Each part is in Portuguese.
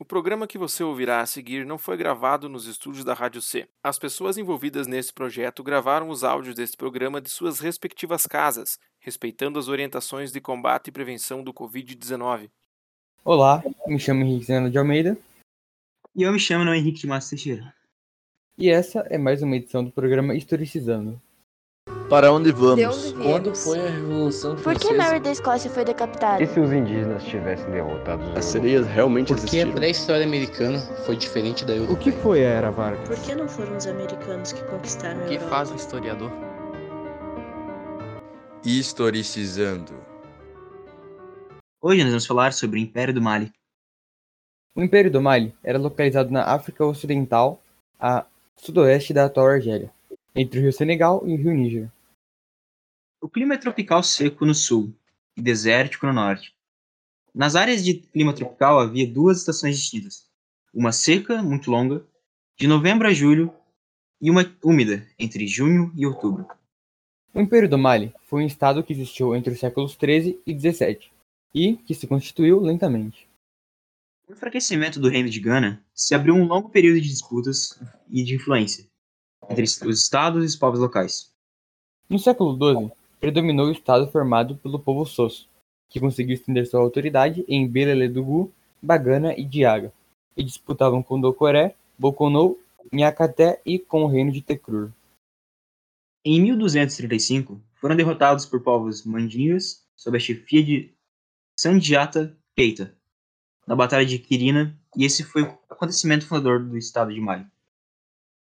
o programa que você ouvirá a seguir não foi gravado nos estúdios da Rádio C. As pessoas envolvidas nesse projeto gravaram os áudios deste programa de suas respectivas casas, respeitando as orientações de combate e prevenção do Covid-19. Olá, me chamo Henrique Zeno de Almeida. E eu me chamo Não Henrique de Massa Teixeira. E essa é mais uma edição do programa Historicizando. Para onde vamos? De onde? Quando foi a Revolução Por que Francesa? Mary da Escócia foi decapitada? E se os indígenas tivessem derrotado os As sereias realmente Por que a existiram? pré-história americana foi diferente da O europeia? que foi a Era Vargas? Por que não foram os americanos que conquistaram a O que Europa? faz um historiador? Historicizando. Hoje nós vamos falar sobre o Império do Mali. O Império do Mali era localizado na África Ocidental, a sudoeste da atual Argélia, entre o rio Senegal e o rio Níger. O clima é tropical seco no sul e desértico no norte. Nas áreas de clima tropical havia duas estações distintas. Uma seca, muito longa, de novembro a julho, e uma úmida, entre junho e outubro. O Império do Mali foi um estado que existiu entre os séculos 13 e 17 e que se constituiu lentamente. Com o enfraquecimento do reino de Gana, se abriu um longo período de disputas e de influência entre os estados e os povos locais. No século XII, predominou o estado formado pelo povo Sos, que conseguiu estender sua autoridade em Beleledugu, Bagana e Diaga, e disputavam com Docoré, Bokonou, Nhacaté e com o reino de Tekrur. Em 1235, foram derrotados por povos mandingas sob a chefia de Sandiata Keita, na Batalha de Quirina, e esse foi o acontecimento fundador do estado de Mali.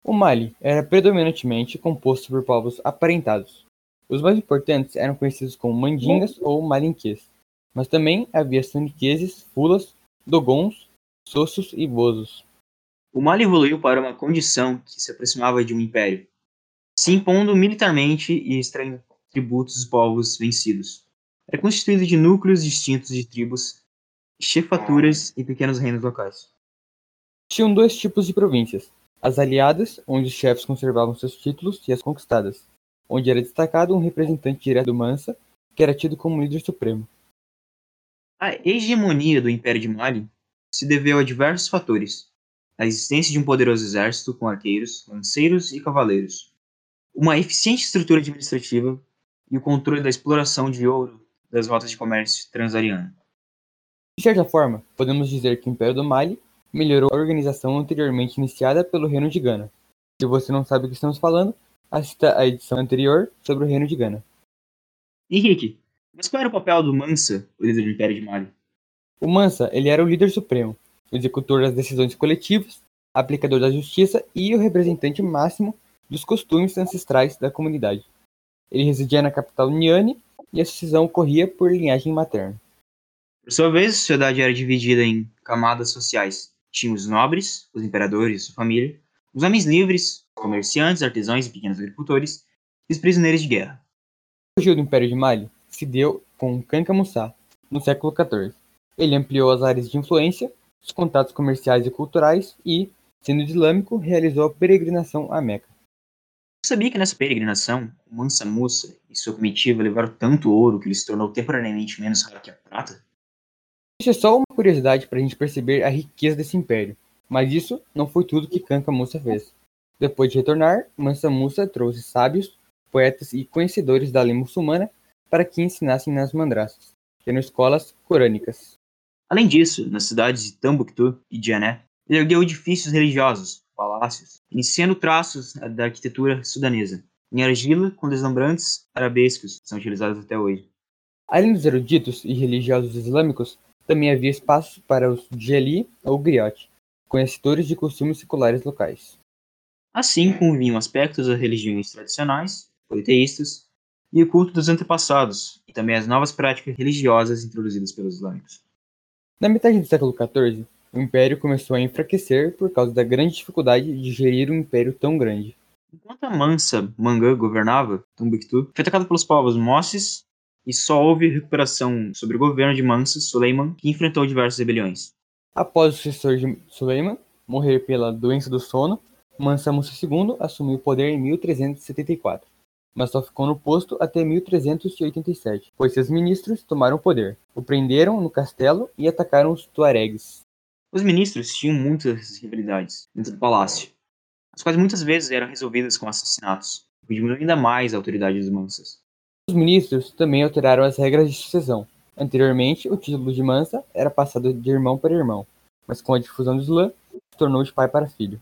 O Mali era predominantemente composto por povos aparentados. Os mais importantes eram conhecidos como mandingas ou malinquês, mas também havia soniqueses, fulas, dogons, sossos e bozos. O Mali evoluiu para uma condição que se aproximava de um império, se impondo militarmente e extraindo tributos dos povos vencidos. Era constituído de núcleos distintos de tribos, chefaturas e pequenos reinos locais. Tinham dois tipos de províncias: as aliadas, onde os chefes conservavam seus títulos, e as conquistadas, onde era destacado um representante direto do Mansa, que era tido como líder supremo. A hegemonia do Império de Mali se deveu a diversos fatores: a existência de um poderoso exército com arqueiros, lanceiros e cavaleiros, uma eficiente estrutura administrativa e o controle da exploração de ouro das rotas de comércio transariano. De certa forma, podemos dizer que o Império do Mali melhorou a organização anteriormente iniciada pelo Reino de Gana. Se você não sabe o que estamos falando, assista a edição anterior sobre o Reino de Gana. Henrique, mas qual era o papel do Mansa, o líder do Império de Mali? O Mansa, ele era o líder supremo, o executor das decisões coletivas, aplicador da justiça e o representante máximo dos costumes ancestrais da comunidade. Ele residia na capital Niane e a sucessão ocorria por linhagem materna. Por sua vez, a sociedade era dividida em camadas sociais. Tinha os nobres, os imperadores sua família, os homens livres, comerciantes, artesãos e pequenos agricultores, e os prisioneiros de guerra. O surgir do Império de Mali se deu com Kanka Musa, no século XIV. Ele ampliou as áreas de influência, os contatos comerciais e culturais e, sendo islâmico, realizou a peregrinação a Meca. Você sabia que nessa peregrinação, Mansa Musa e sua comitiva levaram tanto ouro que ele se tornou temporariamente menos raro que a prata? Isso é só uma curiosidade para a gente perceber a riqueza desse império, mas isso não foi tudo que Kanka Musa fez. Depois de retornar, Mansa Musa trouxe sábios, poetas e conhecedores da lei muçulmana para que ensinassem nas mandraças, eram escolas corânicas. Além disso, nas cidades de Tambuktu e Diané, ele ergueu edifícios religiosos, palácios, iniciando traços da arquitetura sudanesa, em argila com deslumbrantes arabescos que são utilizados até hoje. Além dos eruditos e religiosos islâmicos, também havia espaço para os djeli ou griot, conhecedores de costumes seculares locais. Assim convinham aspectos das religiões tradicionais, politeístas, e o culto dos antepassados, e também as novas práticas religiosas introduzidas pelos islâmicos. Na metade do século XIV, o império começou a enfraquecer por causa da grande dificuldade de gerir um império tão grande. Enquanto a Mansa Mangã governava Tumbuktu, foi atacado pelos povos Mosses, e só houve recuperação sobre o governo de Mansa Suleiman, que enfrentou diversas rebeliões. Após o sucessor de Suleiman morrer pela doença do sono, Mansa Musa II assumiu o poder em 1374, mas só ficou no posto até 1387, pois seus ministros tomaram o poder, o prenderam no castelo e atacaram os tuaregues. Os ministros tinham muitas rivalidades dentro do palácio, as quais muitas vezes eram resolvidas com assassinatos, o que diminuiu ainda mais a autoridade dos Mansas. Os ministros também alteraram as regras de sucessão. Anteriormente, o título de Mansa era passado de irmão para irmão, mas com a difusão do Islã, se tornou de pai para filho.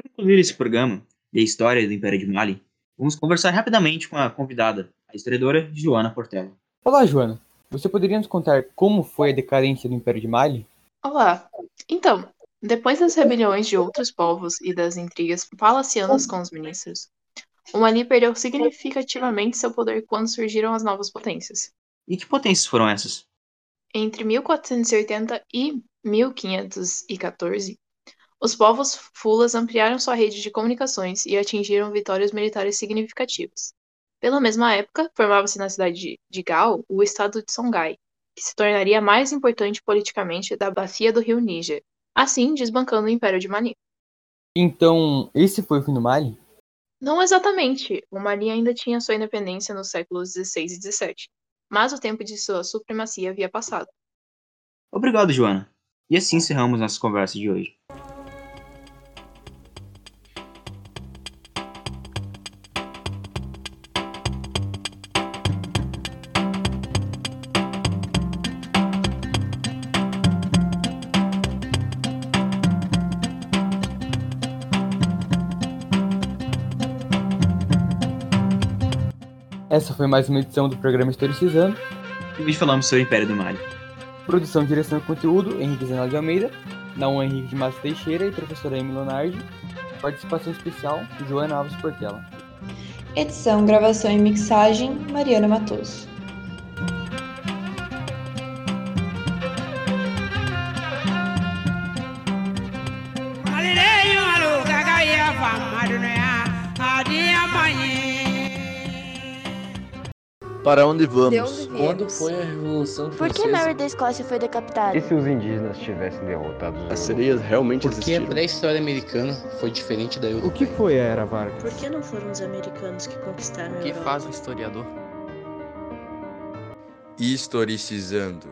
Para concluir esse programa da história do Império de Mali, vamos conversar rapidamente com a convidada, a historiadora Joana Portela. Olá, Joana. Você poderia nos contar como foi a decadência do Império de Mali? Olá. Então, depois das rebeliões de outros povos e das intrigas palacianas com os ministros, o Mali perdeu significativamente seu poder quando surgiram as novas potências. E que potências foram essas? Entre 1480 e 1514, os povos fulas ampliaram sua rede de comunicações e atingiram vitórias militares significativas. Pela mesma época, formava-se na cidade de Gao o estado de Songhai, que se tornaria mais importante politicamente da bacia do rio Níger, assim desbancando o Império de Mali. Então, esse foi o fim do Mali? Não exatamente. O Mali ainda tinha sua independência nos séculos XVI e XVII, mas o tempo de sua supremacia havia passado. Obrigado, Joana. E assim encerramos nossa conversa de hoje. Essa foi mais uma edição do programa Historicizando. E hoje falamos sobre o Império do Mali. Produção, direção e conteúdo, Henrique Zanel de Almeida. Naum Henrique de Massa Teixeira e professora Emily Lonardi. Participação especial, Joana Alves Portela. Edição, gravação e mixagem, Mariana Matoso. Para onde vamos? De onde Quando foi a Revolução Por que Mary da Escócia foi decapitada? E se os indígenas tivessem derrotado os As sereias realmente Porque existiram? a pré-história americana foi diferente da europeia. O que foi a Era Vargas? Por que não foram os americanos que conquistaram a O que Europa? faz um historiador? Historicizando.